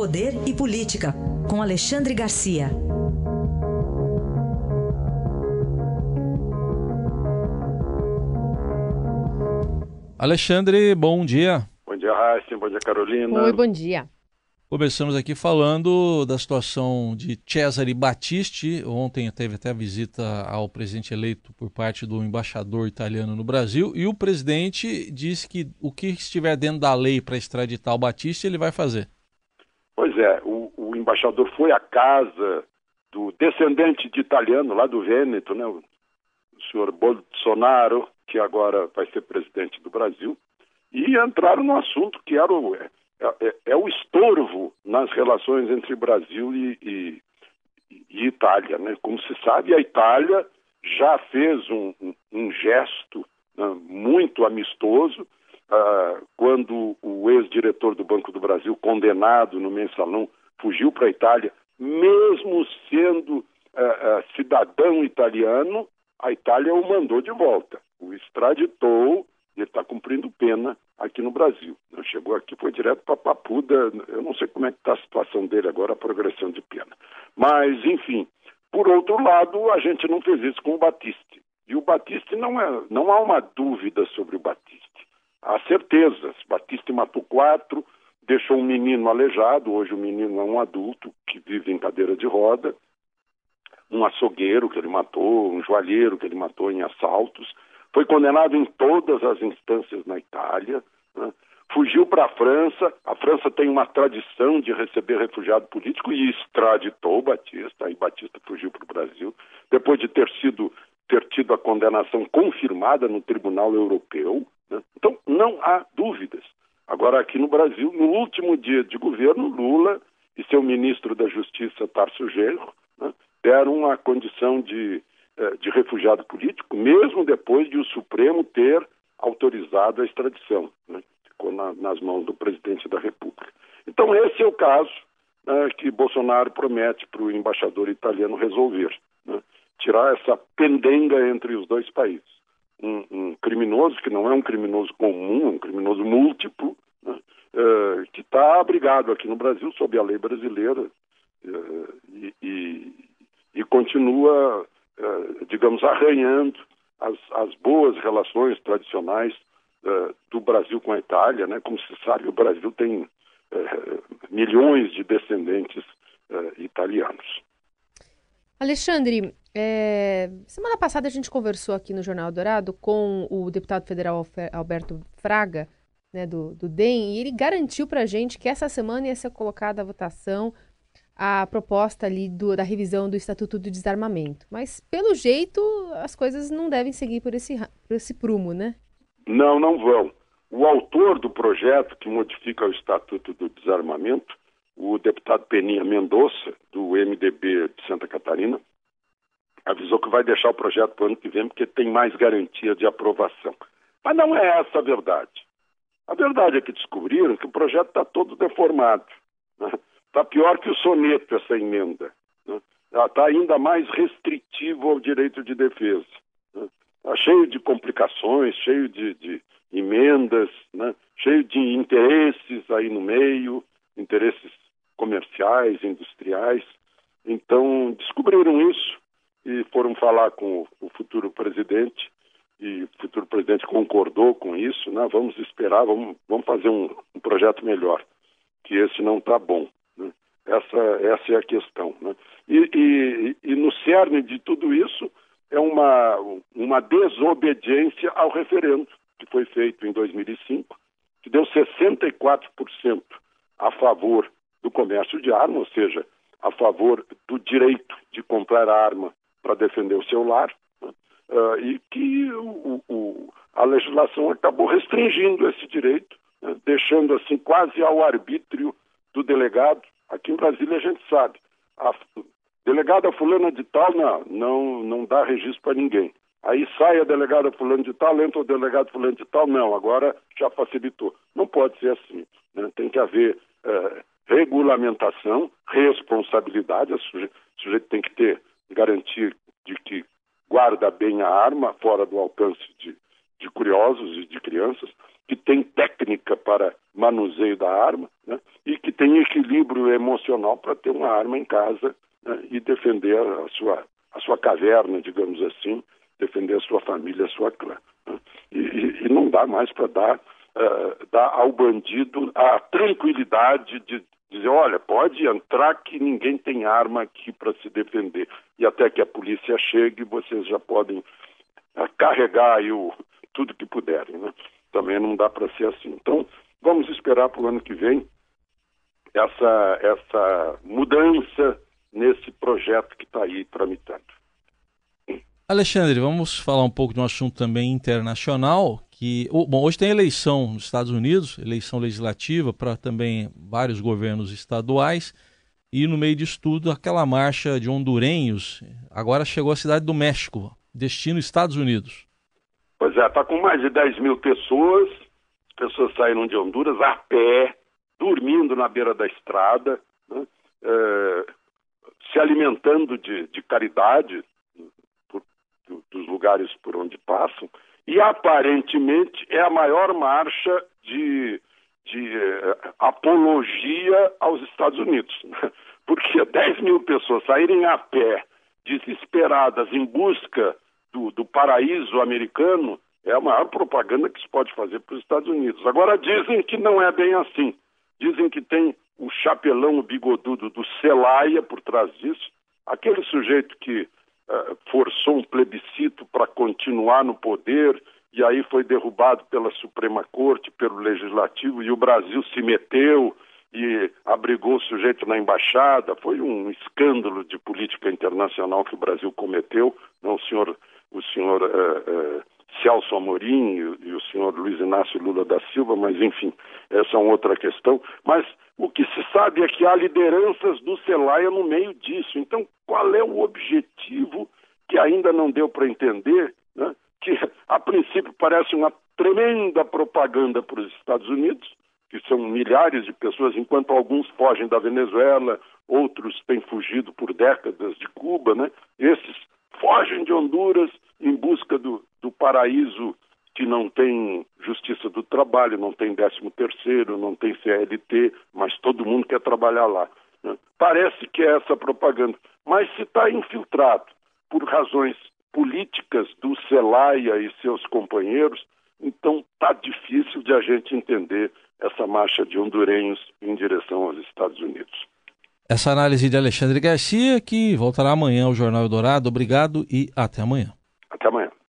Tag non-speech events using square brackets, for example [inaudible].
Poder e Política, com Alexandre Garcia. Alexandre, bom dia. Bom dia, Raíssa. Bom dia, Carolina. Oi, bom dia. Começamos aqui falando da situação de Cesare Battisti. Ontem teve até a visita ao presidente eleito por parte do embaixador italiano no Brasil. E o presidente disse que o que estiver dentro da lei para extraditar o Battisti, ele vai fazer. É, o, o, embaixador foi à casa do descendente de italiano lá do Vêneto, né, o senhor Bolsonaro, que agora vai ser presidente do Brasil, e entraram no assunto que era o, é, é, é o estorvo nas relações entre Brasil e, e, e, Itália. Né? Como se sabe, a Itália já fez um, um, um gesto né, muito amistoso uh, quando o ex-diretor do Banco do Brasil, condenado no mensalão, fugiu para a Itália, mesmo sendo uh, uh, cidadão italiano, a Itália o mandou de volta, o extraditou ele está cumprindo pena aqui no Brasil. Chegou aqui, foi direto para Papuda. Eu não sei como é que está a situação dele agora, a progressão de pena. Mas, enfim, por outro lado, a gente não fez isso com o Batiste. E o Batiste não, é, não há uma dúvida sobre o Batiste. Há certezas. Batiste matou quatro, deixou um menino aleijado. Hoje o menino é um adulto que vive em cadeira de roda. Um açougueiro que ele matou, um joalheiro que ele matou em assaltos foi condenado em todas as instâncias na Itália, né? fugiu para a França. A França tem uma tradição de receber refugiado político e extraditou Batista. Aí Batista fugiu para o Brasil, depois de ter sido ter tido a condenação confirmada no Tribunal Europeu. Então, não há dúvidas. Agora, aqui no Brasil, no último dia de governo, Lula e seu ministro da Justiça, Tarso Genro, né, deram a condição de eh, de refugiado político, mesmo depois de o Supremo ter autorizado a extradição, né? ficou na, nas mãos do presidente da República. Então, esse é o caso né, que Bolsonaro promete para o embaixador italiano resolver né? tirar essa pendenga entre os dois países. Um, um, criminoso que não é um criminoso comum, um criminoso múltiplo, né? uh, que está abrigado aqui no Brasil sob a lei brasileira uh, e, e, e continua eh, digamos, arranhando as, as, boas relações tradicionais do Brasil com a Itália. Né? Como se sabe, o Brasil tem milhões de descendentes italianos. Alexandre, é, semana passada a gente conversou aqui no Jornal Dourado com o deputado federal Alberto Fraga, né, do, do DEM, e ele garantiu para a gente que essa semana ia ser colocada a votação a proposta ali do, da revisão do Estatuto do Desarmamento. Mas, pelo jeito, as coisas não devem seguir por esse, por esse prumo, né? Não, não vão. O autor do projeto que modifica o Estatuto do Desarmamento, o deputado Peninha Mendonça, do MDB de Santa Catarina, avisou que vai deixar o projeto para o ano que vem porque tem mais garantia de aprovação. Mas não é essa a verdade. A verdade é que descobriram que o projeto está todo deformado. Né? Está pior que o soneto essa emenda. Né? Está ainda mais restritiva ao direito de defesa. Está né? Tá cheio de complicações, cheio de, de emendas, né? cheio de interesses aí no meio, interesses comerciais, industriais. Então, descobriram isso e foram falar com o futuro presidente e o futuro presidente concordou com isso, né? Vamos esperar, vamos, vamos fazer um, um projeto melhor, que esse não está bom. Essa, essa é a questão. Né? E, e, e, no cerne de tudo isso é uma, uma desobediência ao referendo que foi feito em 2005, que deu 64% a favor do comércio de armas, ou seja, a favor do direito de comprar arma para defender o seu lar, né? uh, e que o, o, a legislação acabou restringindo esse direito, né? deixando assim quase ao arbítrio do delegado Aqui em Brasília a gente sabe. A delegada fulana de tal, não, não, não dá registro para ninguém. Aí sai a delegada fulano de tal, entra o delegado fulano de tal, não, agora já facilitou. Não pode ser assim. Né? Tem que haver é, regulamentação, responsabilidade, o sujeito, sujeito tem que ter garantia de que guarda bem a arma fora do alcance de, de curiosos e de crianças, que tem técnica para manuseio da arma né? e que tem equilíbrio emocional para ter uma arma em casa né? e defender a sua, a sua caverna, digamos assim, defender a sua família, a sua clã. Né? E, e, não dá mais para dar, uh, dar ao bandido a tranquilidade de dizer, olha, pode entrar que ninguém tem arma aqui para se defender. E até que a polícia chegue, vocês já podem uh, carregar aí o, tudo que puderem. Né? Também não dá para ser assim. Então, vamos esperar para o ano que vem essa, essa mudança nesse projeto que está aí tramitando. Alexandre, vamos falar um pouco de um assunto também internacional, que bom, hoje tem eleição nos Estados Unidos, eleição legislativa para também vários governos estaduais, e no meio disso tudo, aquela marcha de hondurenhos agora chegou à cidade do México, destino Estados Unidos. Pois é, está com mais de 10 mil pessoas, as pessoas saíram de Honduras a pé, dormindo na beira da estrada, né? é, se alimentando de, de caridade, dos lugares por onde passam, e aparentemente é a maior marcha de, de uh, apologia aos Estados Unidos. [laughs] Né? Porque 10 mil pessoas saírem a pé, desesperadas, em busca do, do paraíso americano, é a maior propaganda que se pode fazer para os Estados Unidos. Agora dizem que não é bem assim. Dizem que tem o chapelão bigodudo do Celaya por trás disso, aquele sujeito que eh, forçou um plebiscito para continuar no poder e aí foi derrubado pela Suprema Corte, pelo Legislativo e o Brasil se meteu e abrigou o sujeito na embaixada. Foi um escândalo de política internacional que o Brasil cometeu. Não, o senhor, o senhor uh, uh, Celso Amorim e, o senhor Luiz Inácio Lula da Silva, mas enfim, essa é uma outra questão. Mas o que se sabe é que há lideranças do Celaya no meio disso. Então, qual é o objetivo que ainda não deu para entender? Né? Que, a princípio, parece uma tremenda propaganda para os Estados Unidos, que são milhares de pessoas, enquanto alguns fogem da Venezuela, outros têm fugido por décadas de Cuba, né? Esses fogem de Honduras em busca do, do paraíso que não tem justiça do trabalho, não tem décimo terceiro, não tem CLT, mas todo mundo quer trabalhar lá. Parece que é essa propaganda, mas se está infiltrado por razões políticas do Celaya e seus companheiros, então está difícil de a gente entender essa marcha de hondurenhos em direção aos Estados Unidos. Essa análise de Alexandre Garcia, que voltará amanhã ao Jornal Eldorado. Obrigado e até amanhã. Até amanhã.